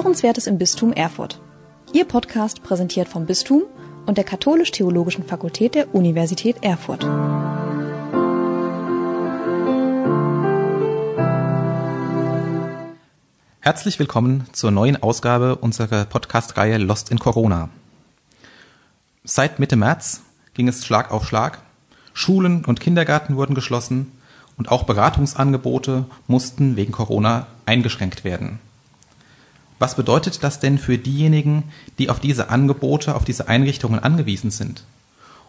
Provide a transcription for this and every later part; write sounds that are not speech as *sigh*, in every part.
Hörenswertes im Bistum Erfurt. Ihr Podcast präsentiert vom Bistum und der Katholisch-Theologischen Fakultät der Universität Erfurt. Herzlich willkommen zur neuen Ausgabe unserer Podcast-Reihe Lost in Corona. Seit Mitte März ging es Schlag auf Schlag. Schulen und Kindergärten wurden geschlossen und auch Beratungsangebote mussten wegen Corona eingeschränkt werden. Was bedeutet das denn für diejenigen, die auf diese Angebote, auf diese Einrichtungen angewiesen sind?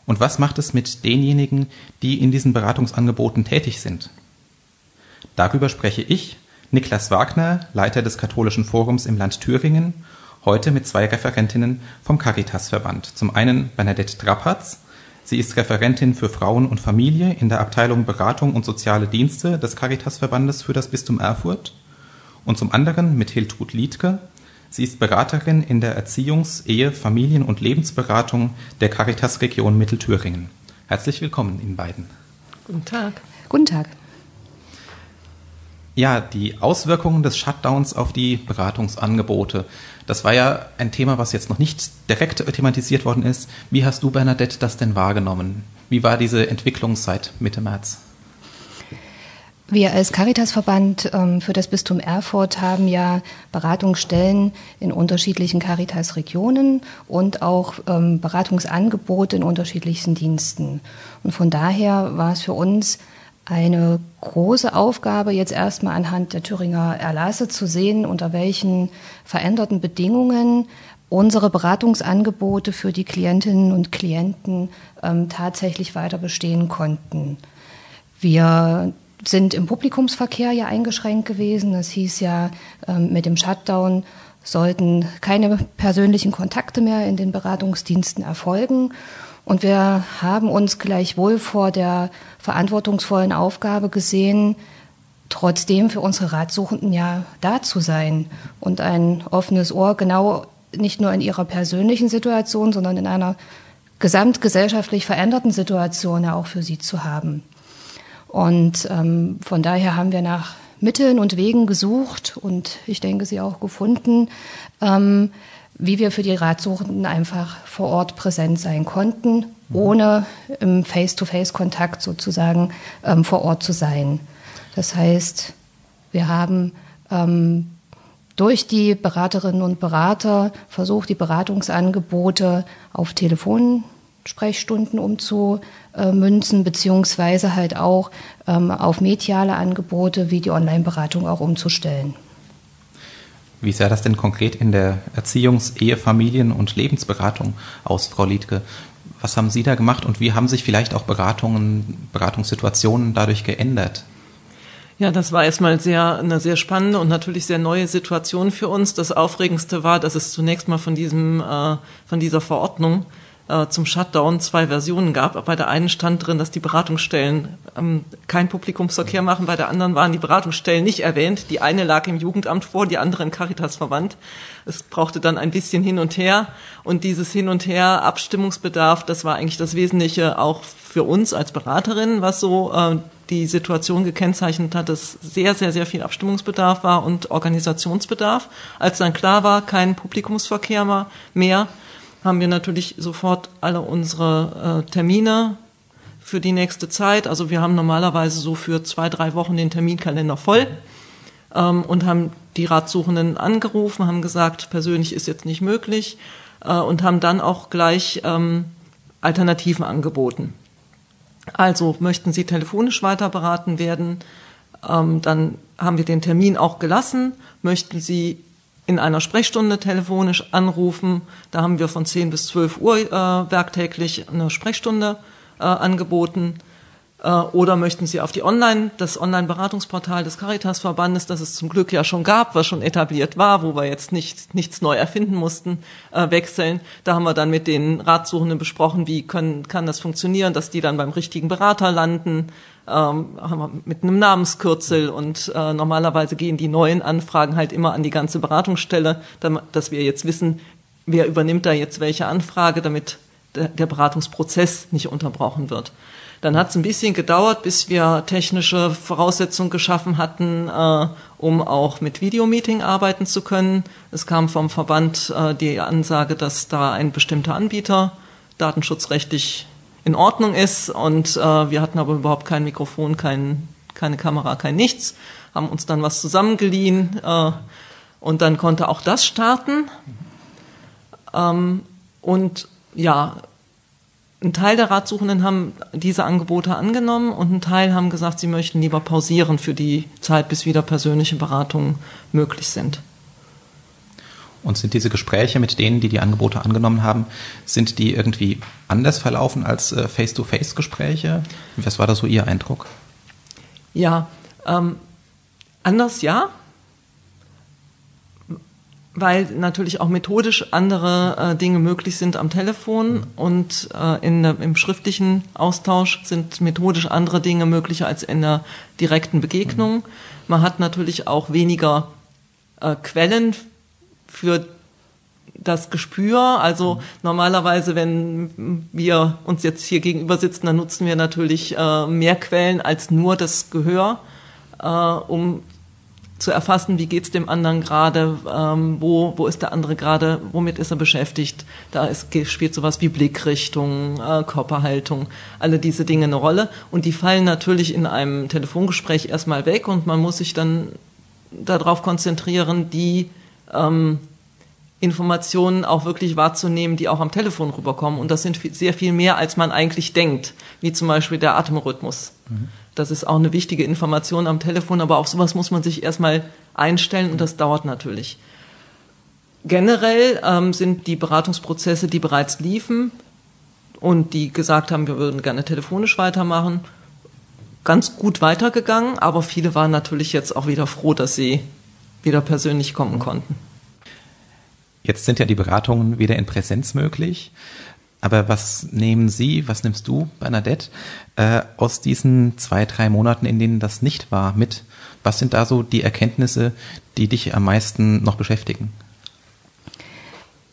Und was macht es mit denjenigen, die in diesen Beratungsangeboten tätig sind? Darüber spreche ich, Niklas Wagner, Leiter des Katholischen Forums im Land Thüringen, heute mit zwei Referentinnen vom Caritas-Verband. Zum einen Bernadette Drappatz. Sie ist Referentin für Frauen und Familie in der Abteilung Beratung und Soziale Dienste des Caritas-Verbandes für das Bistum Erfurt und zum anderen mit Hiltrud Liedke. Sie ist Beraterin in der Erziehungs-, Ehe-, Familien- und Lebensberatung der Caritas Region Mittelthüringen. Herzlich willkommen Ihnen beiden. Guten Tag. Guten Tag. Ja, die Auswirkungen des Shutdowns auf die Beratungsangebote. Das war ja ein Thema, was jetzt noch nicht direkt thematisiert worden ist. Wie hast du, Bernadette, das denn wahrgenommen? Wie war diese Entwicklung seit Mitte März? Wir als Caritasverband ähm, für das Bistum Erfurt haben ja Beratungsstellen in unterschiedlichen Caritas-Regionen und auch ähm, Beratungsangebote in unterschiedlichsten Diensten. Und von daher war es für uns eine große Aufgabe, jetzt erstmal anhand der Thüringer Erlasse zu sehen, unter welchen veränderten Bedingungen unsere Beratungsangebote für die Klientinnen und Klienten ähm, tatsächlich weiter bestehen konnten. Wir sind im Publikumsverkehr ja eingeschränkt gewesen. Das hieß ja, ähm, mit dem Shutdown sollten keine persönlichen Kontakte mehr in den Beratungsdiensten erfolgen. Und wir haben uns gleichwohl vor der verantwortungsvollen Aufgabe gesehen, trotzdem für unsere Ratsuchenden ja da zu sein und ein offenes Ohr genau nicht nur in ihrer persönlichen Situation, sondern in einer gesamtgesellschaftlich veränderten Situation ja auch für sie zu haben. Und ähm, von daher haben wir nach Mitteln und Wegen gesucht und ich denke, sie auch gefunden, ähm, wie wir für die Ratsuchenden einfach vor Ort präsent sein konnten, ohne im Face-to-Face-Kontakt sozusagen ähm, vor Ort zu sein. Das heißt, wir haben ähm, durch die Beraterinnen und Berater versucht, die Beratungsangebote auf Telefon Sprechstunden umzumünzen, beziehungsweise halt auch ähm, auf mediale Angebote wie die Online-Beratung auch umzustellen. Wie sah das denn konkret in der Erziehungs-, Ehe-, Familien- und Lebensberatung aus, Frau Liedke? Was haben Sie da gemacht und wie haben sich vielleicht auch Beratungen, Beratungssituationen dadurch geändert? Ja, das war erstmal sehr, eine sehr spannende und natürlich sehr neue Situation für uns. Das Aufregendste war, dass es zunächst mal von diesem, äh, von dieser Verordnung äh, zum Shutdown zwei Versionen gab. Bei der einen stand drin, dass die Beratungsstellen ähm, kein Publikumsverkehr machen, bei der anderen waren die Beratungsstellen nicht erwähnt. Die eine lag im Jugendamt vor, die andere im Caritas-Verband. Es brauchte dann ein bisschen hin und her und dieses Hin und Her, Abstimmungsbedarf, das war eigentlich das Wesentliche auch für uns als Beraterin, was so äh, die Situation gekennzeichnet hat, dass sehr, sehr, sehr viel Abstimmungsbedarf war und Organisationsbedarf. Als dann klar war, kein Publikumsverkehr mehr, haben wir natürlich sofort alle unsere äh, Termine für die nächste Zeit. Also wir haben normalerweise so für zwei, drei Wochen den Terminkalender voll ähm, und haben die Ratsuchenden angerufen, haben gesagt, persönlich ist jetzt nicht möglich äh, und haben dann auch gleich ähm, Alternativen angeboten. Also möchten Sie telefonisch weiter beraten werden, ähm, dann haben wir den Termin auch gelassen. Möchten Sie in einer Sprechstunde telefonisch anrufen. Da haben wir von 10 bis 12 Uhr äh, werktäglich eine Sprechstunde äh, angeboten. Äh, oder möchten Sie auf die Online, das Online-Beratungsportal des Caritas-Verbandes, das es zum Glück ja schon gab, was schon etabliert war, wo wir jetzt nicht, nichts neu erfinden mussten, äh, wechseln. Da haben wir dann mit den Ratsuchenden besprochen, wie können, kann das funktionieren, dass die dann beim richtigen Berater landen, ähm, haben wir mit einem Namenskürzel und äh, normalerweise gehen die neuen Anfragen halt immer an die ganze Beratungsstelle, dass wir jetzt wissen, wer übernimmt da jetzt welche Anfrage, damit der Beratungsprozess nicht unterbrochen wird. Dann hat es ein bisschen gedauert, bis wir technische Voraussetzungen geschaffen hatten, äh, um auch mit Videomeeting arbeiten zu können. Es kam vom Verband äh, die Ansage, dass da ein bestimmter Anbieter datenschutzrechtlich in Ordnung ist und äh, wir hatten aber überhaupt kein Mikrofon, kein, keine Kamera, kein nichts, haben uns dann was zusammengeliehen äh, und dann konnte auch das starten. Ähm, und ja, ein Teil der Ratsuchenden haben diese Angebote angenommen und ein Teil haben gesagt, sie möchten lieber pausieren für die Zeit, bis wieder persönliche Beratungen möglich sind. Und sind diese Gespräche mit denen, die die Angebote angenommen haben, sind die irgendwie anders verlaufen als äh, Face-to-Face-Gespräche? Was war da so Ihr Eindruck? Ja, ähm, anders ja, weil natürlich auch methodisch andere äh, Dinge möglich sind am Telefon und äh, in, im schriftlichen Austausch sind methodisch andere Dinge möglich als in der direkten Begegnung. Man hat natürlich auch weniger äh, Quellen für das Gespür. Also normalerweise, wenn wir uns jetzt hier gegenüber sitzen, dann nutzen wir natürlich äh, mehr Quellen als nur das Gehör, äh, um zu erfassen, wie geht's dem anderen gerade, ähm, wo, wo ist der andere gerade, womit ist er beschäftigt. Da ist, spielt sowas wie Blickrichtung, äh, Körperhaltung, alle diese Dinge eine Rolle. Und die fallen natürlich in einem Telefongespräch erstmal weg und man muss sich dann darauf konzentrieren, die ähm, Informationen auch wirklich wahrzunehmen, die auch am Telefon rüberkommen. Und das sind sehr viel mehr, als man eigentlich denkt, wie zum Beispiel der Atemrhythmus. Mhm. Das ist auch eine wichtige Information am Telefon, aber auf sowas muss man sich erstmal einstellen und das dauert natürlich. Generell ähm, sind die Beratungsprozesse, die bereits liefen und die gesagt haben, wir würden gerne telefonisch weitermachen, ganz gut weitergegangen, aber viele waren natürlich jetzt auch wieder froh, dass sie wieder persönlich kommen konnten. Jetzt sind ja die Beratungen wieder in Präsenz möglich. Aber was nehmen Sie, was nimmst du, Bernadette, äh, aus diesen zwei, drei Monaten, in denen das nicht war, mit? Was sind da so die Erkenntnisse, die dich am meisten noch beschäftigen?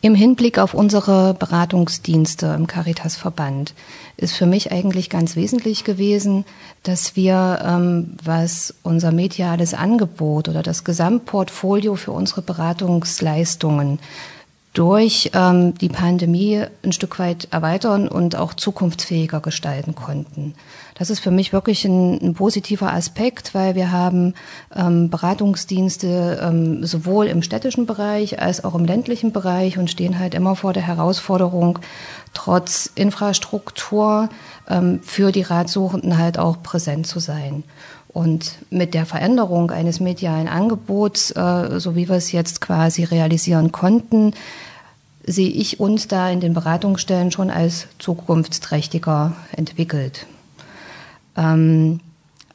Im Hinblick auf unsere Beratungsdienste im Caritas-Verband ist für mich eigentlich ganz wesentlich gewesen, dass wir, ähm, was unser mediales Angebot oder das Gesamtportfolio für unsere Beratungsleistungen durch ähm, die Pandemie ein Stück weit erweitern und auch zukunftsfähiger gestalten konnten. Das ist für mich wirklich ein, ein positiver Aspekt, weil wir haben ähm, Beratungsdienste ähm, sowohl im städtischen Bereich als auch im ländlichen Bereich und stehen halt immer vor der Herausforderung, trotz Infrastruktur ähm, für die Ratsuchenden halt auch präsent zu sein. Und mit der Veränderung eines medialen Angebots, äh, so wie wir es jetzt quasi realisieren konnten, sehe ich uns da in den Beratungsstellen schon als zukunftsträchtiger entwickelt. Ähm,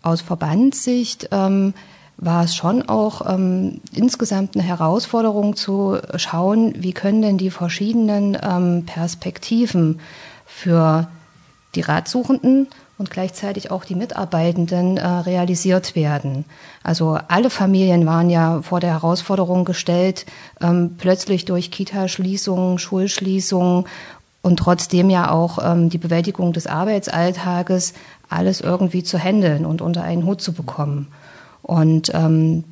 aus Verbandssicht ähm, war es schon auch ähm, insgesamt eine Herausforderung zu schauen, wie können denn die verschiedenen ähm, Perspektiven für die Ratsuchenden und gleichzeitig auch die Mitarbeitenden äh, realisiert werden. Also alle Familien waren ja vor der Herausforderung gestellt, ähm, plötzlich durch Kita-Schließungen, Schulschließungen und trotzdem ja auch ähm, die Bewältigung des Arbeitsalltages alles irgendwie zu handeln und unter einen Hut zu bekommen. Und ähm,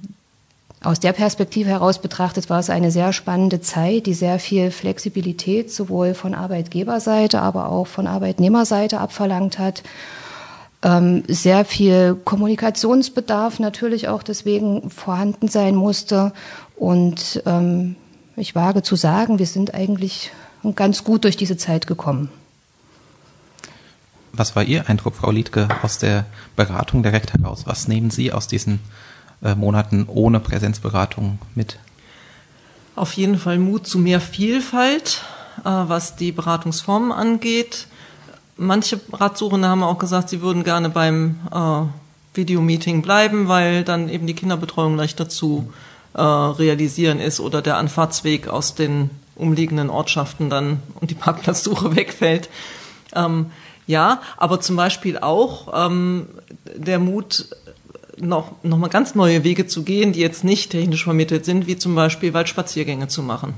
aus der Perspektive heraus betrachtet war es eine sehr spannende Zeit, die sehr viel Flexibilität sowohl von Arbeitgeberseite, aber auch von Arbeitnehmerseite abverlangt hat. Ähm, sehr viel Kommunikationsbedarf natürlich auch deswegen vorhanden sein musste. Und ähm, ich wage zu sagen, wir sind eigentlich ganz gut durch diese Zeit gekommen. Was war Ihr Eindruck, Frau Liedke, aus der Beratung direkt heraus? Was nehmen Sie aus diesen äh, Monaten ohne Präsenzberatung mit? Auf jeden Fall Mut zu mehr Vielfalt, äh, was die Beratungsformen angeht. Manche Ratsuchende haben auch gesagt, sie würden gerne beim äh, Videomeeting bleiben, weil dann eben die Kinderbetreuung leichter zu realisieren ist oder der Anfahrtsweg aus den umliegenden Ortschaften dann und die Parkplatzsuche *laughs* wegfällt. Ähm, ja, aber zum Beispiel auch ähm, der Mut, noch, noch mal ganz neue Wege zu gehen, die jetzt nicht technisch vermittelt sind, wie zum Beispiel Waldspaziergänge zu machen.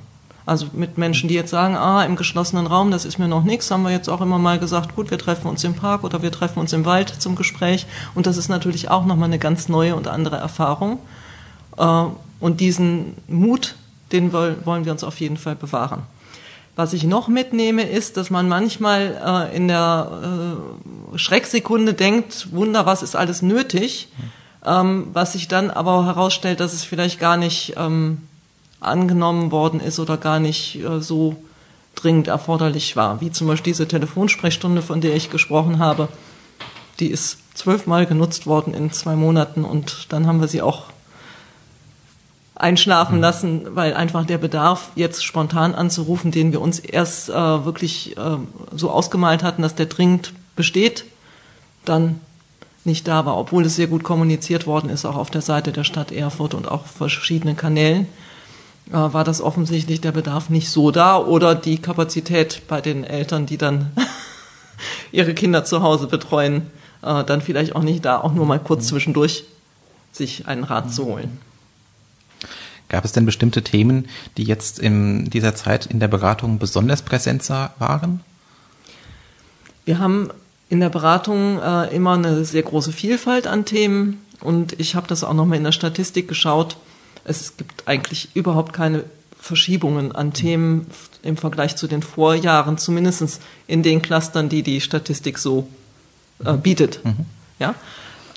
Also mit Menschen, die jetzt sagen, ah, im geschlossenen Raum, das ist mir noch nichts, haben wir jetzt auch immer mal gesagt, gut, wir treffen uns im Park oder wir treffen uns im Wald zum Gespräch. Und das ist natürlich auch nochmal eine ganz neue und andere Erfahrung. Äh, und diesen Mut, den wollen wir uns auf jeden Fall bewahren. Was ich noch mitnehme, ist, dass man manchmal äh, in der äh, Schrecksekunde denkt, Wunder, was ist alles nötig, ähm, was sich dann aber herausstellt, dass es vielleicht gar nicht ähm, angenommen worden ist oder gar nicht äh, so dringend erforderlich war. Wie zum Beispiel diese Telefonsprechstunde, von der ich gesprochen habe. Die ist zwölfmal genutzt worden in zwei Monaten und dann haben wir sie auch einschlafen mhm. lassen, weil einfach der Bedarf, jetzt spontan anzurufen, den wir uns erst äh, wirklich äh, so ausgemalt hatten, dass der dringend besteht, dann nicht da war, obwohl es sehr gut kommuniziert worden ist, auch auf der Seite der Stadt Erfurt und auch auf verschiedenen Kanälen, äh, war das offensichtlich der Bedarf nicht so da oder die Kapazität bei den Eltern, die dann *laughs* ihre Kinder zu Hause betreuen, äh, dann vielleicht auch nicht da, auch nur mal kurz mhm. zwischendurch sich einen Rat zu holen. Gab es denn bestimmte Themen, die jetzt in dieser Zeit in der Beratung besonders präsent waren? Wir haben in der Beratung äh, immer eine sehr große Vielfalt an Themen und ich habe das auch nochmal in der Statistik geschaut. Es gibt eigentlich überhaupt keine Verschiebungen an Themen im Vergleich zu den Vorjahren, zumindest in den Clustern, die die Statistik so äh, bietet. Mhm. Ja?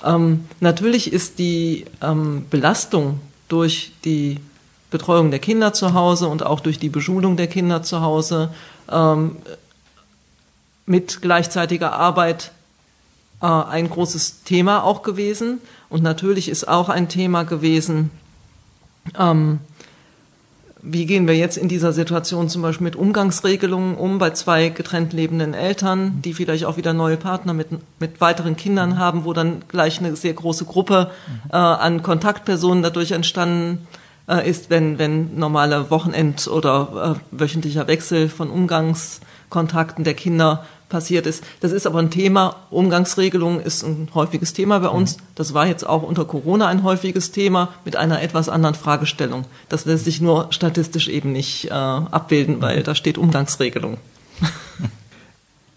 Ähm, natürlich ist die ähm, Belastung durch die Betreuung der Kinder zu Hause und auch durch die Beschulung der Kinder zu Hause ähm, mit gleichzeitiger Arbeit äh, ein großes Thema auch gewesen. Und natürlich ist auch ein Thema gewesen, ähm, wie gehen wir jetzt in dieser Situation zum Beispiel mit Umgangsregelungen um bei zwei getrennt lebenden Eltern, die vielleicht auch wieder neue Partner mit, mit weiteren Kindern haben, wo dann gleich eine sehr große Gruppe äh, an Kontaktpersonen dadurch entstanden äh, ist, wenn, wenn normale Wochenend- oder äh, wöchentlicher Wechsel von Umgangskontakten der Kinder passiert ist. Das ist aber ein Thema. Umgangsregelung ist ein häufiges Thema bei uns. Mhm. Das war jetzt auch unter Corona ein häufiges Thema mit einer etwas anderen Fragestellung. Das lässt sich nur statistisch eben nicht äh, abbilden, weil da steht Umgangsregelung. *laughs*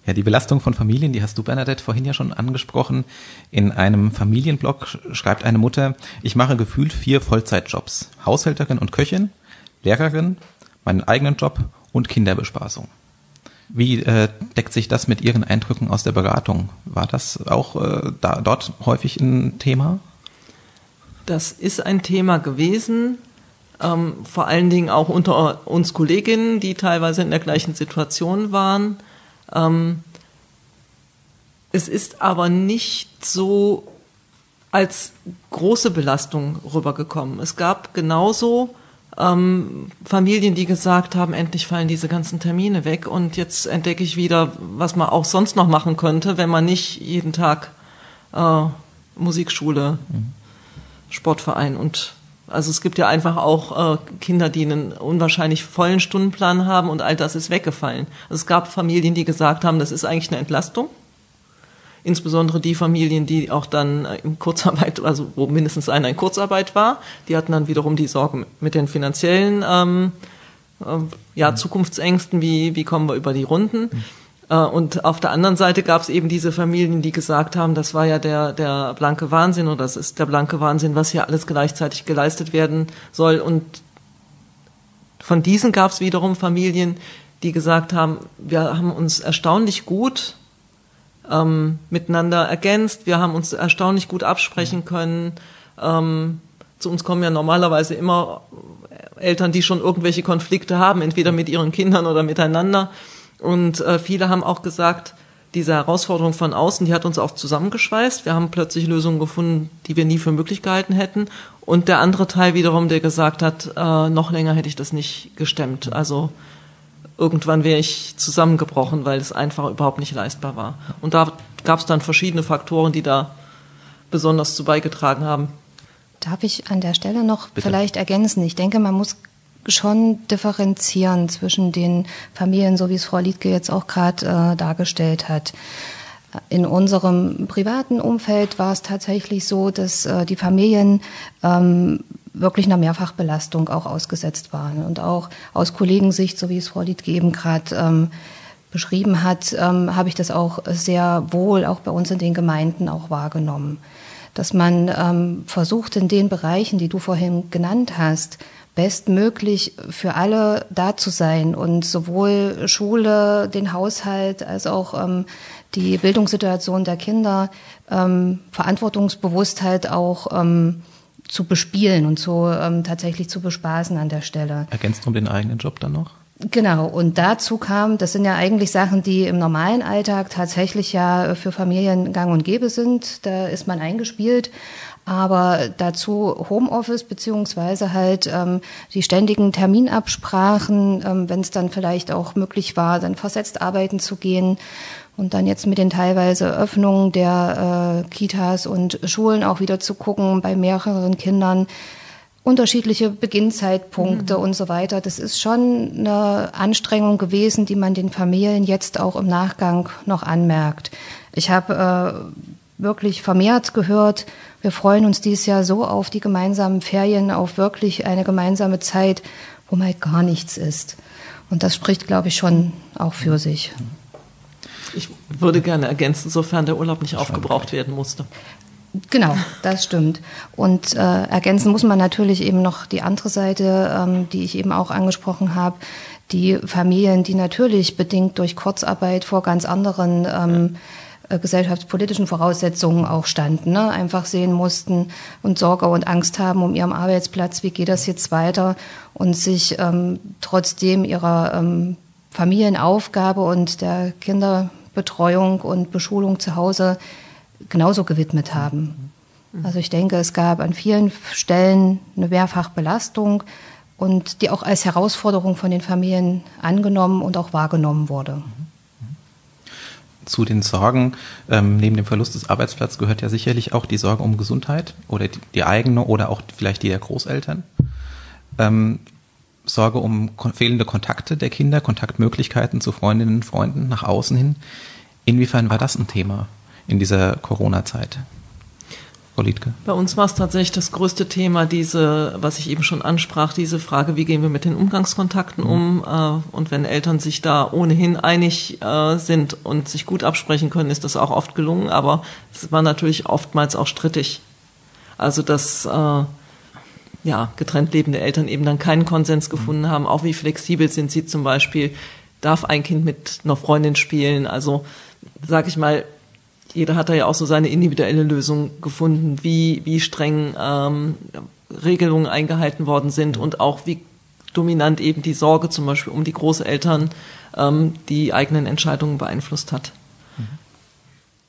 Ja, die Belastung von Familien, die hast du, Bernadette, vorhin ja schon angesprochen. In einem Familienblog schreibt eine Mutter, ich mache gefühlt vier Vollzeitjobs. Haushälterin und Köchin, Lehrerin, meinen eigenen Job und Kinderbespaßung. Wie äh, deckt sich das mit Ihren Eindrücken aus der Beratung? War das auch äh, da, dort häufig ein Thema? Das ist ein Thema gewesen, ähm, vor allen Dingen auch unter uns Kolleginnen, die teilweise in der gleichen Situation waren. Ähm, es ist aber nicht so als große Belastung rübergekommen. Es gab genauso ähm, Familien, die gesagt haben, endlich fallen diese ganzen Termine weg und jetzt entdecke ich wieder, was man auch sonst noch machen könnte, wenn man nicht jeden Tag äh, Musikschule, mhm. Sportverein und also es gibt ja einfach auch äh, Kinder, die einen unwahrscheinlich vollen Stundenplan haben und all das ist weggefallen. Also es gab Familien, die gesagt haben, das ist eigentlich eine Entlastung insbesondere die Familien, die auch dann äh, in Kurzarbeit, also wo mindestens einer in Kurzarbeit war, die hatten dann wiederum die Sorgen mit den finanziellen ähm, äh, ja, mhm. Zukunftsängsten, wie, wie kommen wir über die Runden. Mhm. Äh, und auf der anderen Seite gab es eben diese Familien, die gesagt haben, das war ja der, der blanke Wahnsinn oder das ist der blanke Wahnsinn, was hier alles gleichzeitig geleistet werden soll. Und von diesen gab es wiederum Familien, die gesagt haben, wir haben uns erstaunlich gut ähm, miteinander ergänzt. Wir haben uns erstaunlich gut absprechen können. Ähm, zu uns kommen ja normalerweise immer Eltern, die schon irgendwelche Konflikte haben, entweder mit ihren Kindern oder miteinander. Und äh, viele haben auch gesagt, diese Herausforderung von außen, die hat uns auch zusammengeschweißt. Wir haben plötzlich Lösungen gefunden, die wir nie für möglich gehalten hätten. Und der andere Teil wiederum, der gesagt hat, äh, noch länger hätte ich das nicht gestemmt. Also irgendwann wäre ich zusammengebrochen, weil es einfach überhaupt nicht leistbar war. Und da gab es dann verschiedene Faktoren, die da besonders zu beigetragen haben. Darf ich an der Stelle noch Bitte. vielleicht ergänzen? Ich denke, man muss schon differenzieren zwischen den Familien, so wie es Frau Liedke jetzt auch gerade äh, dargestellt hat. In unserem privaten Umfeld war es tatsächlich so, dass äh, die Familien ähm, wirklich einer Mehrfachbelastung auch ausgesetzt waren. Und auch aus Kollegensicht, so wie es Frau Liedke eben gerade ähm, beschrieben hat, ähm, habe ich das auch sehr wohl auch bei uns in den Gemeinden auch wahrgenommen. Dass man ähm, versucht, in den Bereichen, die du vorhin genannt hast, bestmöglich für alle da zu sein und sowohl Schule, den Haushalt als auch ähm, die Bildungssituation der Kinder, ähm, Verantwortungsbewusstheit auch ähm, zu bespielen und so ähm, tatsächlich zu bespaßen an der Stelle. Ergänzt um den eigenen Job dann noch? Genau, und dazu kam, das sind ja eigentlich Sachen, die im normalen Alltag tatsächlich ja für Familien gang und gäbe sind. Da ist man eingespielt. Aber dazu Homeoffice beziehungsweise halt ähm, die ständigen Terminabsprachen, ähm, wenn es dann vielleicht auch möglich war, dann versetzt arbeiten zu gehen und dann jetzt mit den teilweise Öffnungen der äh, Kitas und Schulen auch wieder zu gucken bei mehreren Kindern unterschiedliche Beginnzeitpunkte mhm. und so weiter. Das ist schon eine Anstrengung gewesen, die man den Familien jetzt auch im Nachgang noch anmerkt. Ich habe äh, wirklich vermehrt gehört, wir freuen uns dieses Jahr so auf die gemeinsamen Ferien, auf wirklich eine gemeinsame Zeit, wo mal gar nichts ist. Und das spricht, glaube ich, schon auch für sich. Ich würde gerne ergänzen, sofern der Urlaub nicht aufgebraucht werden musste. Genau, das stimmt. Und äh, ergänzen muss man natürlich eben noch die andere Seite, ähm, die ich eben auch angesprochen habe. Die Familien, die natürlich bedingt durch Kurzarbeit vor ganz anderen ähm, äh, gesellschaftspolitischen Voraussetzungen auch standen, ne? einfach sehen mussten und Sorge und Angst haben um ihren Arbeitsplatz, wie geht das jetzt weiter und sich ähm, trotzdem ihrer ähm, Familienaufgabe und der Kinderbetreuung und Beschulung zu Hause genauso gewidmet haben. Also ich denke, es gab an vielen Stellen eine Mehrfachbelastung und die auch als Herausforderung von den Familien angenommen und auch wahrgenommen wurde. Zu den Sorgen ähm, neben dem Verlust des Arbeitsplatzes gehört ja sicherlich auch die Sorge um Gesundheit oder die, die eigene oder auch vielleicht die der Großeltern. Ähm, Sorge um fehlende Kontakte der Kinder, Kontaktmöglichkeiten zu Freundinnen und Freunden nach außen hin. Inwiefern war das ein Thema? in dieser Corona-Zeit? Frau Liedke. Bei uns war es tatsächlich das größte Thema, diese, was ich eben schon ansprach, diese Frage, wie gehen wir mit den Umgangskontakten mhm. um? Äh, und wenn Eltern sich da ohnehin einig äh, sind und sich gut absprechen können, ist das auch oft gelungen, aber es war natürlich oftmals auch strittig. Also dass äh, ja, getrennt lebende Eltern eben dann keinen Konsens gefunden haben, auch wie flexibel sind sie zum Beispiel, darf ein Kind mit einer Freundin spielen, also sag ich mal, jeder hat da ja auch so seine individuelle Lösung gefunden, wie, wie streng ähm, Regelungen eingehalten worden sind und auch wie dominant eben die Sorge zum Beispiel um die Großeltern ähm, die eigenen Entscheidungen beeinflusst hat.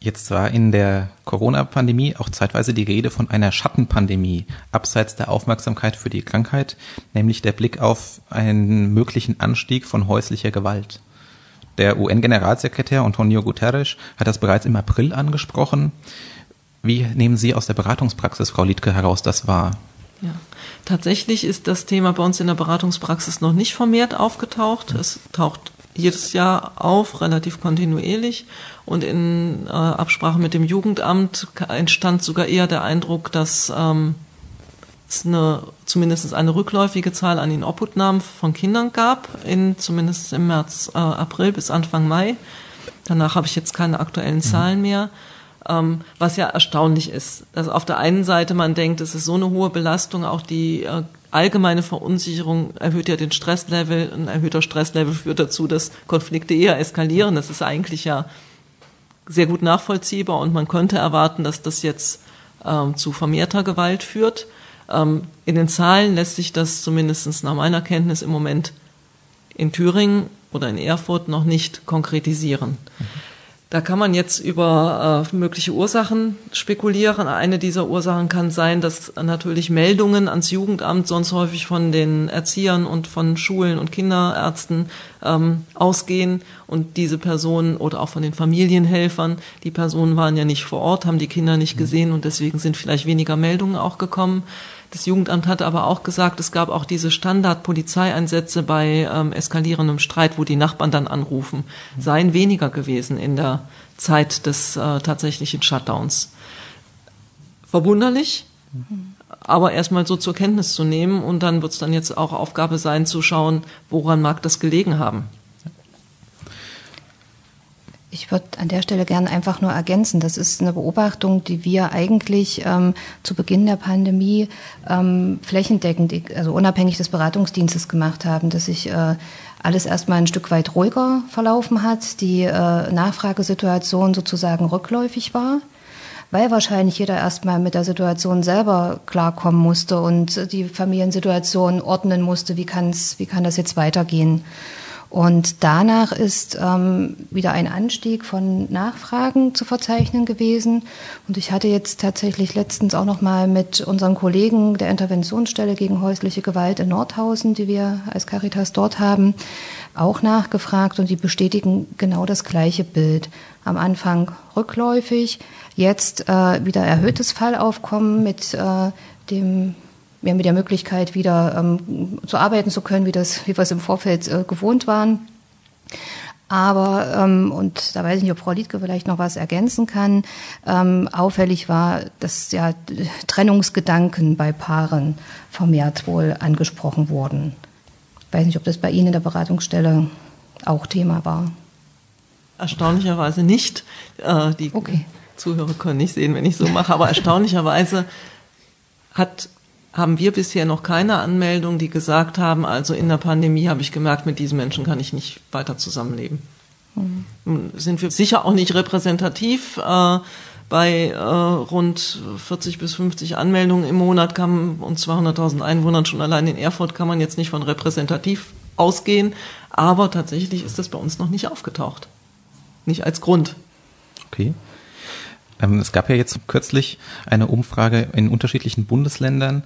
Jetzt war in der Corona-Pandemie auch zeitweise die Rede von einer Schattenpandemie, abseits der Aufmerksamkeit für die Krankheit, nämlich der Blick auf einen möglichen Anstieg von häuslicher Gewalt. Der UN-Generalsekretär Antonio Guterres hat das bereits im April angesprochen. Wie nehmen Sie aus der Beratungspraxis, Frau Liedke, heraus das wahr? Ja, tatsächlich ist das Thema bei uns in der Beratungspraxis noch nicht vermehrt aufgetaucht. Es taucht jedes Jahr auf, relativ kontinuierlich. Und in äh, Absprache mit dem Jugendamt entstand sogar eher der Eindruck, dass ähm, es eine, zumindest eine rückläufige Zahl an Inobhutnahmen von Kindern gab, in, zumindest im März, äh, April bis Anfang Mai. Danach habe ich jetzt keine aktuellen mhm. Zahlen mehr. Ähm, was ja erstaunlich ist, dass auf der einen Seite man denkt, es ist so eine hohe Belastung, auch die äh, allgemeine Verunsicherung erhöht ja den Stresslevel. Ein erhöhter Stresslevel führt dazu, dass Konflikte eher eskalieren. Das ist eigentlich ja sehr gut nachvollziehbar und man könnte erwarten, dass das jetzt ähm, zu vermehrter Gewalt führt. Ähm, in den Zahlen lässt sich das zumindest nach meiner Kenntnis im Moment in Thüringen oder in Erfurt noch nicht konkretisieren. Da kann man jetzt über äh, mögliche Ursachen spekulieren. Eine dieser Ursachen kann sein, dass natürlich Meldungen ans Jugendamt sonst häufig von den Erziehern und von Schulen und Kinderärzten ähm, ausgehen und diese Personen oder auch von den Familienhelfern, die Personen waren ja nicht vor Ort, haben die Kinder nicht mhm. gesehen und deswegen sind vielleicht weniger Meldungen auch gekommen. Das Jugendamt hatte aber auch gesagt, es gab auch diese Standard-Polizeieinsätze bei ähm, eskalierendem Streit, wo die Nachbarn dann anrufen, seien weniger gewesen in der Zeit des äh, tatsächlichen Shutdowns. Verwunderlich, aber erstmal so zur Kenntnis zu nehmen und dann wird es dann jetzt auch Aufgabe sein zu schauen, woran mag das gelegen haben. Ich würde an der Stelle gerne einfach nur ergänzen. Das ist eine Beobachtung, die wir eigentlich ähm, zu Beginn der Pandemie ähm, flächendeckend, also unabhängig des Beratungsdienstes gemacht haben, dass sich äh, alles erstmal ein Stück weit ruhiger verlaufen hat, die äh, Nachfragesituation sozusagen rückläufig war, weil wahrscheinlich jeder erstmal mit der Situation selber klarkommen musste und die Familiensituation ordnen musste, wie, kann's, wie kann das jetzt weitergehen. Und danach ist ähm, wieder ein Anstieg von Nachfragen zu verzeichnen gewesen. Und ich hatte jetzt tatsächlich letztens auch noch mal mit unseren Kollegen der Interventionsstelle gegen häusliche Gewalt in Nordhausen, die wir als Caritas dort haben, auch nachgefragt und die bestätigen genau das gleiche Bild. Am Anfang rückläufig, jetzt äh, wieder erhöhtes Fallaufkommen mit äh, dem ja, mit der Möglichkeit, wieder ähm, zu arbeiten zu können, wie, das, wie wir es im Vorfeld äh, gewohnt waren. Aber, ähm, und da weiß ich nicht, ob Frau Liedke vielleicht noch was ergänzen kann, ähm, auffällig war, dass ja Trennungsgedanken bei Paaren vermehrt wohl angesprochen wurden. Ich weiß nicht, ob das bei Ihnen in der Beratungsstelle auch Thema war. Erstaunlicherweise nicht. Äh, die okay. Zuhörer können nicht sehen, wenn ich so mache, aber erstaunlicherweise hat haben wir bisher noch keine Anmeldung, die gesagt haben, also in der Pandemie habe ich gemerkt, mit diesen Menschen kann ich nicht weiter zusammenleben. Mhm. Sind wir sicher auch nicht repräsentativ. Äh, bei äh, rund 40 bis 50 Anmeldungen im Monat kann und 200.000 Einwohnern schon allein in Erfurt kann man jetzt nicht von repräsentativ ausgehen, aber tatsächlich ist das bei uns noch nicht aufgetaucht. Nicht als Grund. Okay. Ähm, es gab ja jetzt kürzlich eine Umfrage in unterschiedlichen Bundesländern,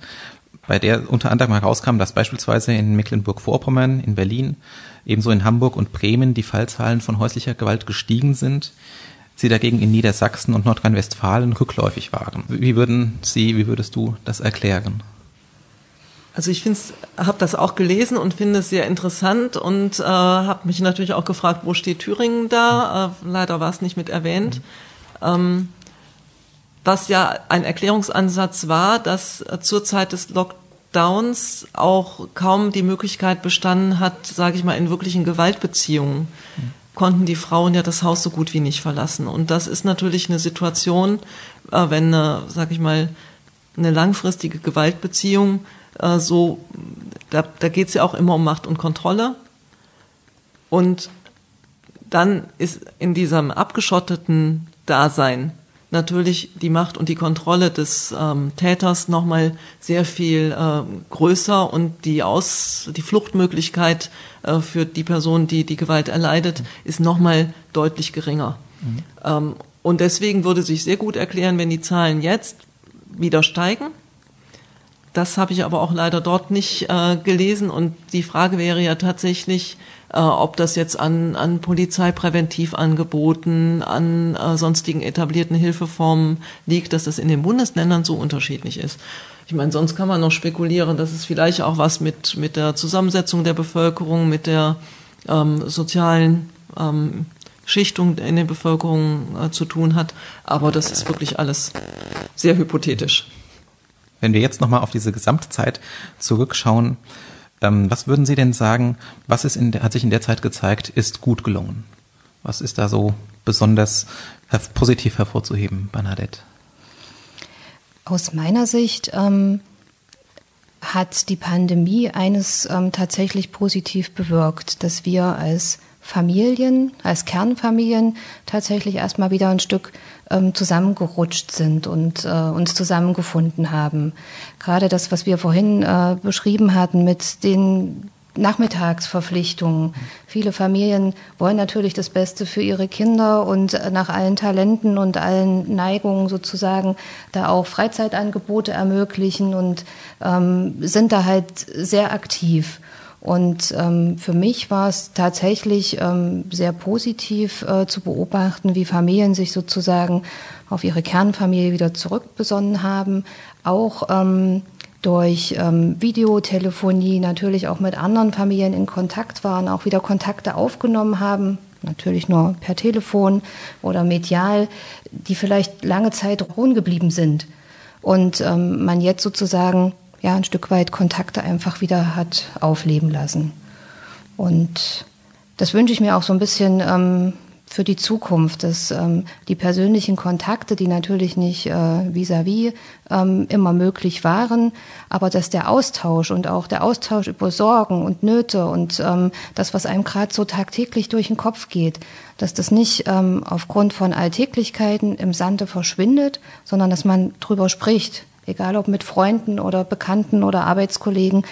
bei der unter anderem herauskam, dass beispielsweise in Mecklenburg-Vorpommern, in Berlin, ebenso in Hamburg und Bremen die Fallzahlen von häuslicher Gewalt gestiegen sind, sie dagegen in Niedersachsen und Nordrhein-Westfalen rückläufig waren. Wie würden Sie, wie würdest du das erklären? Also ich finde, habe das auch gelesen und finde es sehr interessant und äh, habe mich natürlich auch gefragt, wo steht Thüringen da? Äh, leider war es nicht mit erwähnt. Mhm. Ähm, was ja ein Erklärungsansatz war, dass äh, zur Zeit des Lockdowns auch kaum die Möglichkeit bestanden hat, sage ich mal, in wirklichen Gewaltbeziehungen konnten die Frauen ja das Haus so gut wie nicht verlassen. Und das ist natürlich eine Situation, äh, wenn eine, sage ich mal, eine langfristige Gewaltbeziehung äh, so, da, da geht es ja auch immer um Macht und Kontrolle. Und dann ist in diesem abgeschotteten Dasein natürlich die Macht und die Kontrolle des ähm, Täters nochmal sehr viel äh, größer und die Aus, die Fluchtmöglichkeit äh, für die Person, die die Gewalt erleidet, ist nochmal deutlich geringer. Mhm. Ähm, und deswegen würde sich sehr gut erklären, wenn die Zahlen jetzt wieder steigen. Das habe ich aber auch leider dort nicht äh, gelesen. Und die Frage wäre ja tatsächlich, äh, ob das jetzt an, an Polizeipräventivangeboten, an äh, sonstigen etablierten Hilfeformen liegt, dass das in den Bundesländern so unterschiedlich ist. Ich meine, sonst kann man noch spekulieren, dass es vielleicht auch was mit, mit der Zusammensetzung der Bevölkerung, mit der ähm, sozialen ähm, Schichtung in der Bevölkerung äh, zu tun hat. Aber das ist wirklich alles sehr hypothetisch. Wenn wir jetzt nochmal auf diese Gesamtzeit zurückschauen, ähm, was würden Sie denn sagen, was ist in der, hat sich in der Zeit gezeigt, ist gut gelungen? Was ist da so besonders positiv hervorzuheben, Bernadette? Aus meiner Sicht ähm, hat die Pandemie eines ähm, tatsächlich positiv bewirkt, dass wir als Familien, als Kernfamilien tatsächlich erstmal wieder ein Stück ähm, zusammengerutscht sind und äh, uns zusammengefunden haben. Gerade das, was wir vorhin äh, beschrieben hatten mit den Nachmittagsverpflichtungen. Viele Familien wollen natürlich das Beste für ihre Kinder und äh, nach allen Talenten und allen Neigungen sozusagen da auch Freizeitangebote ermöglichen und ähm, sind da halt sehr aktiv. Und ähm, für mich war es tatsächlich ähm, sehr positiv äh, zu beobachten, wie Familien sich sozusagen auf ihre Kernfamilie wieder zurückbesonnen haben, auch ähm, durch ähm, Videotelefonie natürlich auch mit anderen Familien in Kontakt waren, auch wieder Kontakte aufgenommen haben, natürlich nur per Telefon oder medial, die vielleicht lange Zeit ruhen geblieben sind. und ähm, man jetzt sozusagen ja ein Stück weit Kontakte einfach wieder hat aufleben lassen. Und das wünsche ich mir auch so ein bisschen ähm, für die Zukunft, dass ähm, die persönlichen Kontakte, die natürlich nicht äh, vis-à-vis ähm, immer möglich waren, aber dass der Austausch und auch der Austausch über Sorgen und Nöte und ähm, das, was einem gerade so tagtäglich durch den Kopf geht, dass das nicht ähm, aufgrund von Alltäglichkeiten im Sande verschwindet, sondern dass man drüber spricht, egal ob mit Freunden oder Bekannten oder Arbeitskollegen,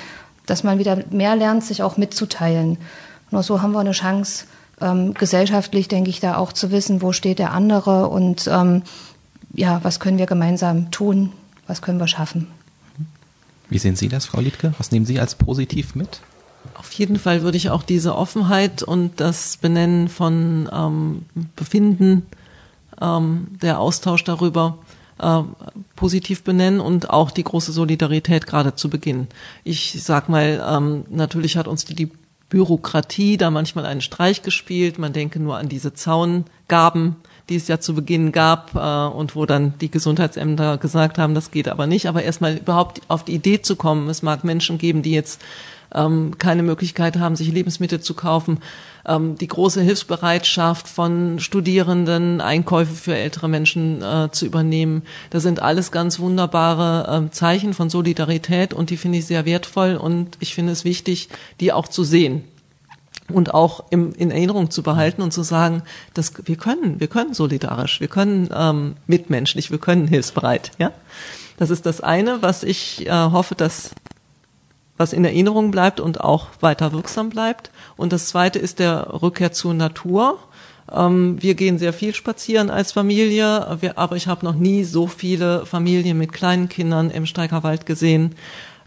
dass man wieder mehr lernt, sich auch mitzuteilen. Nur so haben wir eine Chance, ähm, gesellschaftlich, denke ich, da auch zu wissen, wo steht der andere und ähm, ja, was können wir gemeinsam tun, was können wir schaffen. Wie sehen Sie das, Frau Liedke? Was nehmen Sie als positiv mit? Auf jeden Fall würde ich auch diese Offenheit und das Benennen von ähm, Befinden, ähm, der Austausch darüber äh, positiv benennen und auch die große Solidarität gerade zu Beginn. Ich sag mal, ähm, natürlich hat uns die, die Bürokratie da manchmal einen Streich gespielt. Man denke nur an diese Zaungaben, die es ja zu Beginn gab äh, und wo dann die Gesundheitsämter gesagt haben, das geht aber nicht. Aber erstmal überhaupt auf die Idee zu kommen, es mag Menschen geben, die jetzt ähm, keine Möglichkeit haben, sich Lebensmittel zu kaufen. Ähm, die große Hilfsbereitschaft von Studierenden, Einkäufe für ältere Menschen äh, zu übernehmen. Das sind alles ganz wunderbare äh, Zeichen von Solidarität und die finde ich sehr wertvoll und ich finde es wichtig, die auch zu sehen und auch im, in Erinnerung zu behalten und zu sagen, dass wir können, wir können solidarisch, wir können ähm, mitmenschlich, wir können hilfsbereit. Ja, das ist das eine, was ich äh, hoffe, dass was in Erinnerung bleibt und auch weiter wirksam bleibt. Und das zweite ist der Rückkehr zur Natur. Ähm, wir gehen sehr viel spazieren als Familie, wir, aber ich habe noch nie so viele Familien mit kleinen Kindern im Steigerwald gesehen,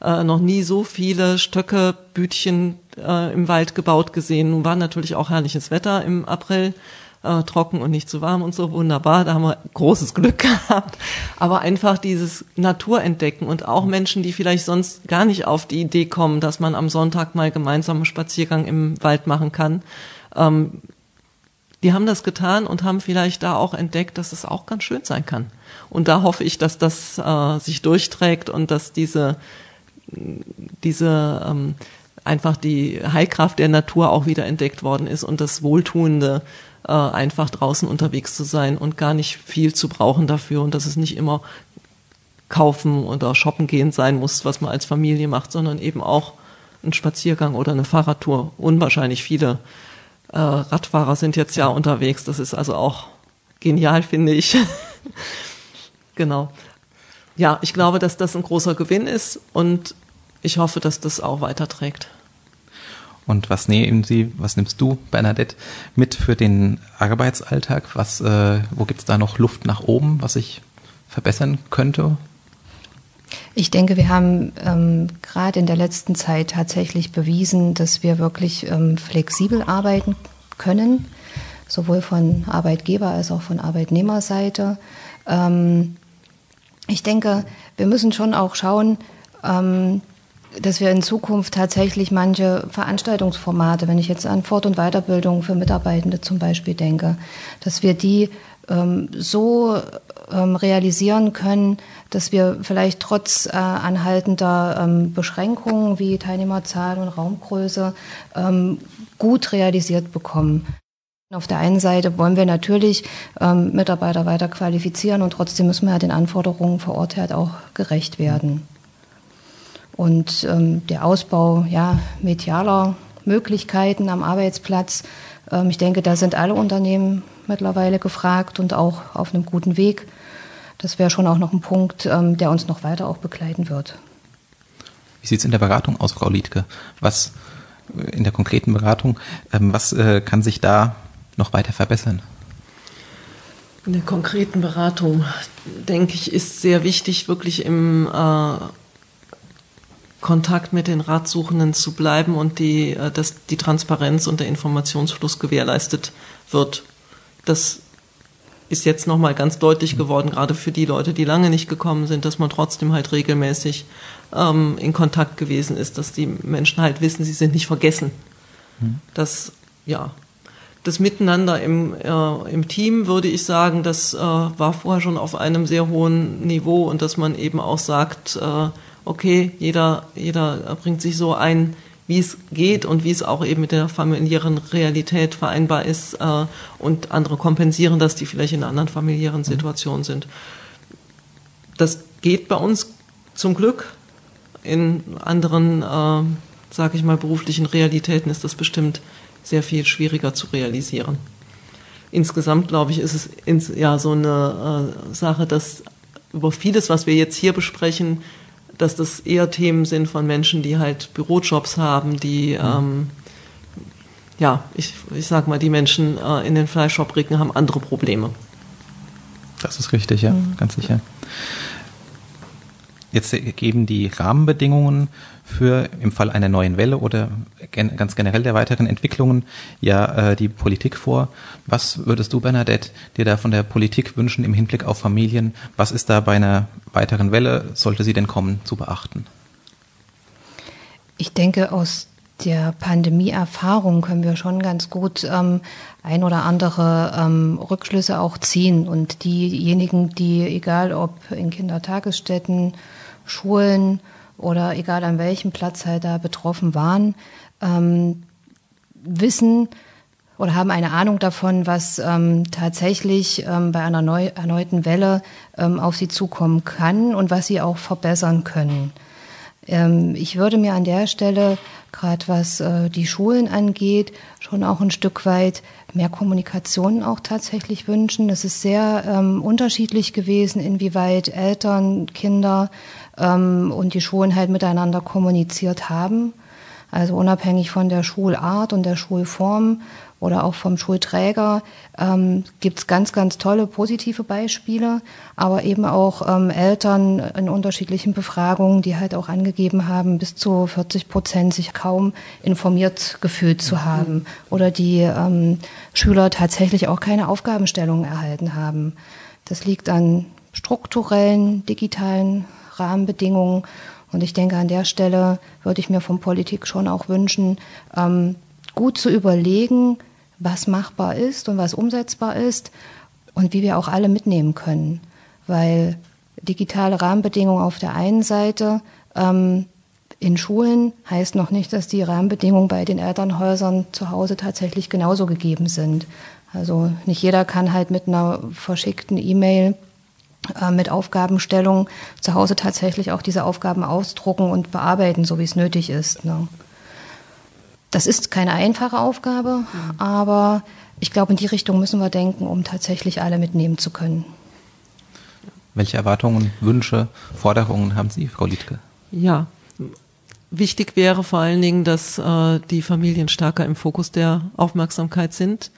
äh, noch nie so viele Stöcke, Bütchen äh, im Wald gebaut gesehen. Nun war natürlich auch herrliches Wetter im April äh, trocken und nicht zu warm und so wunderbar. Da haben wir großes Glück *laughs* gehabt. Aber einfach dieses Naturentdecken und auch Menschen, die vielleicht sonst gar nicht auf die Idee kommen, dass man am Sonntag mal gemeinsam einen Spaziergang im Wald machen kann. Ähm, die haben das getan und haben vielleicht da auch entdeckt, dass es auch ganz schön sein kann. Und da hoffe ich, dass das äh, sich durchträgt und dass diese, diese ähm, einfach die Heilkraft der Natur auch wieder entdeckt worden ist und das Wohltuende äh, einfach draußen unterwegs zu sein und gar nicht viel zu brauchen dafür und dass es nicht immer kaufen oder shoppen gehen sein muss, was man als Familie macht, sondern eben auch ein Spaziergang oder eine Fahrradtour. Unwahrscheinlich viele äh, Radfahrer sind jetzt ja unterwegs. Das ist also auch genial, finde ich. *laughs* genau. Ja, ich glaube, dass das ein großer Gewinn ist und ich hoffe, dass das auch weiterträgt. Und was nehmen Sie, was nimmst du, Bernadette, mit für den Arbeitsalltag? Was, äh, wo gibt es da noch Luft nach oben, was ich verbessern könnte? Ich denke, wir haben ähm, gerade in der letzten Zeit tatsächlich bewiesen, dass wir wirklich ähm, flexibel arbeiten können, sowohl von Arbeitgeber als auch von Arbeitnehmerseite. Ähm, ich denke, wir müssen schon auch schauen, ähm, dass wir in Zukunft tatsächlich manche Veranstaltungsformate, wenn ich jetzt an Fort- und Weiterbildung für Mitarbeitende zum Beispiel denke, dass wir die ähm, so ähm, realisieren können, dass wir vielleicht trotz äh, anhaltender ähm, Beschränkungen wie Teilnehmerzahl und Raumgröße ähm, gut realisiert bekommen. Auf der einen Seite wollen wir natürlich ähm, Mitarbeiter weiter qualifizieren und trotzdem müssen wir ja den Anforderungen vor Ort halt auch gerecht werden. Und ähm, der Ausbau ja, medialer Möglichkeiten am Arbeitsplatz, ähm, ich denke, da sind alle Unternehmen mittlerweile gefragt und auch auf einem guten Weg. Das wäre schon auch noch ein Punkt, ähm, der uns noch weiter auch begleiten wird. Wie sieht es in der Beratung aus, Frau Liedke? Was äh, in der konkreten Beratung, ähm, was äh, kann sich da noch weiter verbessern? In der konkreten Beratung, denke ich, ist sehr wichtig, wirklich im äh, Kontakt mit den Ratsuchenden zu bleiben und die, äh, dass die Transparenz und der Informationsfluss gewährleistet wird. Das ist jetzt nochmal ganz deutlich geworden, gerade für die Leute, die lange nicht gekommen sind, dass man trotzdem halt regelmäßig ähm, in Kontakt gewesen ist, dass die Menschen halt wissen, sie sind nicht vergessen. Mhm. Das, ja, das Miteinander im, äh, im Team, würde ich sagen, das äh, war vorher schon auf einem sehr hohen Niveau und dass man eben auch sagt, äh, okay, jeder, jeder bringt sich so ein, wie es geht und wie es auch eben mit der familiären Realität vereinbar ist äh, und andere kompensieren das, die vielleicht in anderen familiären Situation sind. Das geht bei uns zum Glück. In anderen, äh, sage ich mal, beruflichen Realitäten ist das bestimmt sehr viel schwieriger zu realisieren. Insgesamt, glaube ich, ist es ins, ja so eine äh, Sache, dass über vieles, was wir jetzt hier besprechen, dass das eher Themen sind von Menschen, die halt Bürojobs haben, die, mhm. ähm, ja, ich, ich sag mal, die Menschen äh, in den Fleischfabriken haben andere Probleme. Das ist richtig, ja, mhm. ganz sicher. Jetzt geben die Rahmenbedingungen für im Fall einer neuen Welle oder gen ganz generell der weiteren Entwicklungen ja äh, die Politik vor. Was würdest du, Bernadette, dir da von der Politik wünschen im Hinblick auf Familien? Was ist da bei einer weiteren Welle, sollte sie denn kommen, zu beachten? Ich denke, aus der Pandemie-Erfahrung können wir schon ganz gut ähm, ein oder andere ähm, Rückschlüsse auch ziehen. Und diejenigen, die, egal ob in Kindertagesstätten, Schulen oder egal an welchem Platz halt da betroffen waren, ähm, wissen oder haben eine Ahnung davon, was ähm, tatsächlich ähm, bei einer neu, erneuten Welle ähm, auf sie zukommen kann und was sie auch verbessern können. Ähm, ich würde mir an der Stelle, gerade was äh, die Schulen angeht, schon auch ein Stück weit mehr Kommunikation auch tatsächlich wünschen. Es ist sehr ähm, unterschiedlich gewesen, inwieweit Eltern, Kinder ähm, und die Schulen halt miteinander kommuniziert haben. Also unabhängig von der Schulart und der Schulform oder auch vom Schulträger ähm, gibt es ganz, ganz tolle positive Beispiele, aber eben auch ähm, Eltern in unterschiedlichen Befragungen, die halt auch angegeben haben, bis zu 40 Prozent sich kaum informiert gefühlt zu haben oder die ähm, Schüler tatsächlich auch keine Aufgabenstellungen erhalten haben. Das liegt an strukturellen, digitalen Rahmenbedingungen. Und ich denke, an der Stelle würde ich mir von Politik schon auch wünschen, ähm, gut zu überlegen, was machbar ist und was umsetzbar ist und wie wir auch alle mitnehmen können. Weil digitale Rahmenbedingungen auf der einen Seite ähm, in Schulen heißt noch nicht, dass die Rahmenbedingungen bei den Elternhäusern zu Hause tatsächlich genauso gegeben sind. Also nicht jeder kann halt mit einer verschickten E-Mail mit Aufgabenstellung zu Hause tatsächlich auch diese Aufgaben ausdrucken und bearbeiten, so wie es nötig ist. Ne? Das ist keine einfache Aufgabe, mhm. aber ich glaube, in die Richtung müssen wir denken, um tatsächlich alle mitnehmen zu können. Welche Erwartungen, Wünsche, Forderungen haben Sie, Frau Liedke? Ja, wichtig wäre vor allen Dingen, dass äh, die Familien stärker im Fokus der Aufmerksamkeit sind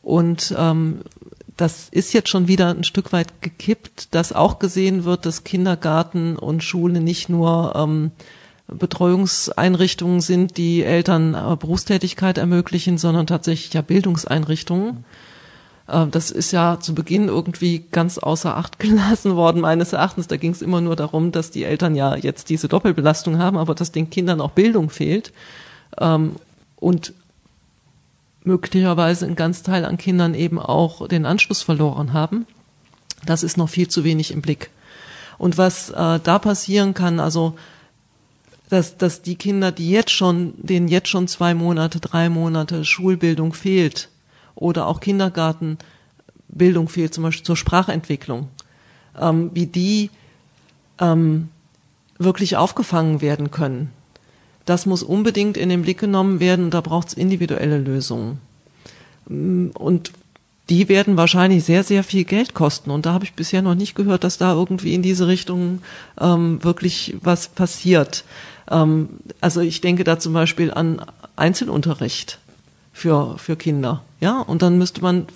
und ähm, das ist jetzt schon wieder ein Stück weit gekippt, dass auch gesehen wird, dass Kindergarten und Schule nicht nur ähm, Betreuungseinrichtungen sind, die Eltern äh, Berufstätigkeit ermöglichen, sondern tatsächlich ja Bildungseinrichtungen. Äh, das ist ja zu Beginn irgendwie ganz außer Acht *laughs* gelassen worden, meines Erachtens. Da ging es immer nur darum, dass die Eltern ja jetzt diese Doppelbelastung haben, aber dass den Kindern auch Bildung fehlt. Ähm, und möglicherweise ein ganz Teil an Kindern eben auch den Anschluss verloren haben. Das ist noch viel zu wenig im Blick. Und was äh, da passieren kann, also dass, dass die Kinder, die jetzt schon, denen jetzt schon zwei Monate, drei Monate Schulbildung fehlt oder auch Kindergartenbildung fehlt, zum Beispiel zur Sprachentwicklung, ähm, wie die ähm, wirklich aufgefangen werden können das muss unbedingt in den Blick genommen werden und da braucht es individuelle Lösungen. Und die werden wahrscheinlich sehr, sehr viel Geld kosten. Und da habe ich bisher noch nicht gehört, dass da irgendwie in diese Richtung ähm, wirklich was passiert. Ähm, also ich denke da zum Beispiel an Einzelunterricht für, für Kinder. Ja, und dann müsste man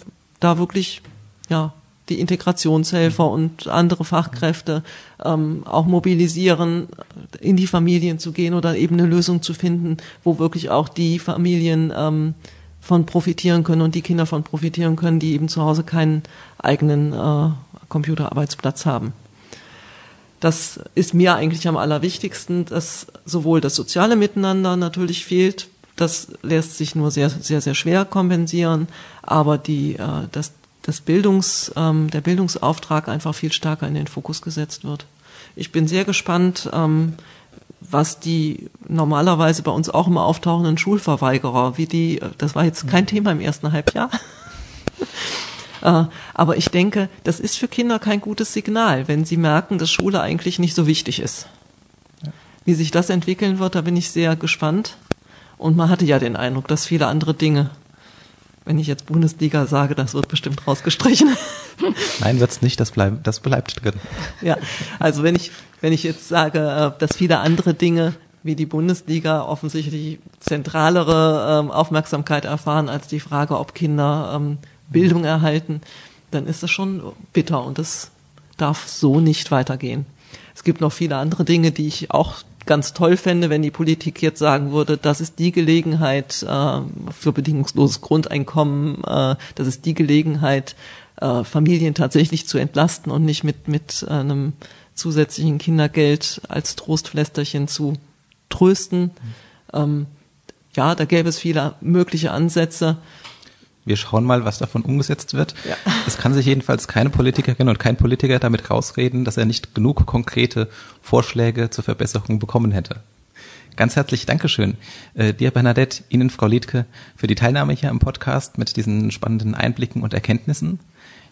da wirklich, ja, die Integrationshelfer und andere Fachkräfte ähm, auch mobilisieren, in die Familien zu gehen oder eben eine Lösung zu finden, wo wirklich auch die Familien ähm, von profitieren können und die Kinder von profitieren können, die eben zu Hause keinen eigenen äh, Computerarbeitsplatz haben. Das ist mir eigentlich am allerwichtigsten, dass sowohl das soziale Miteinander natürlich fehlt, Das lässt sich nur sehr, sehr, sehr schwer kompensieren, aber die, äh, das, das Bildungs, ähm, der Bildungsauftrag einfach viel stärker in den Fokus gesetzt wird. Ich bin sehr gespannt, ähm, was die normalerweise bei uns auch immer auftauchenden Schulverweigerer, wie die, das war jetzt kein Thema im ersten Halbjahr. *laughs* Äh, aber ich denke, das ist für Kinder kein gutes Signal, wenn sie merken, dass Schule eigentlich nicht so wichtig ist. Wie sich das entwickeln wird, da bin ich sehr gespannt. Und man hatte ja den Eindruck, dass viele andere Dinge, wenn ich jetzt Bundesliga sage, das wird bestimmt rausgestrichen. *laughs* Nein, wird's nicht, das bleibt, das bleibt drin. Ja, also wenn ich, wenn ich jetzt sage, äh, dass viele andere Dinge wie die Bundesliga offensichtlich zentralere ähm, Aufmerksamkeit erfahren als die Frage, ob Kinder ähm, Bildung erhalten, dann ist das schon bitter und das darf so nicht weitergehen. Es gibt noch viele andere Dinge, die ich auch ganz toll fände, wenn die Politik jetzt sagen würde, das ist die Gelegenheit äh, für bedingungsloses Grundeinkommen, äh, das ist die Gelegenheit, äh, Familien tatsächlich zu entlasten und nicht mit, mit einem zusätzlichen Kindergeld als Trostflästerchen zu trösten. Ähm, ja, da gäbe es viele mögliche Ansätze. Wir schauen mal, was davon umgesetzt wird. Ja. Es kann sich jedenfalls keine Politikerin und kein Politiker damit rausreden, dass er nicht genug konkrete Vorschläge zur Verbesserung bekommen hätte. Ganz herzlich Dankeschön äh, dir, Bernadette, Ihnen, Frau Liedke, für die Teilnahme hier am Podcast mit diesen spannenden Einblicken und Erkenntnissen.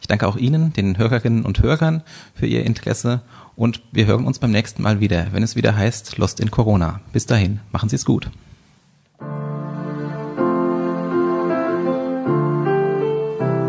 Ich danke auch Ihnen, den Hörerinnen und Hörern, für Ihr Interesse und wir hören uns beim nächsten Mal wieder, wenn es wieder heißt Lost in Corona. Bis dahin, machen Sie es gut.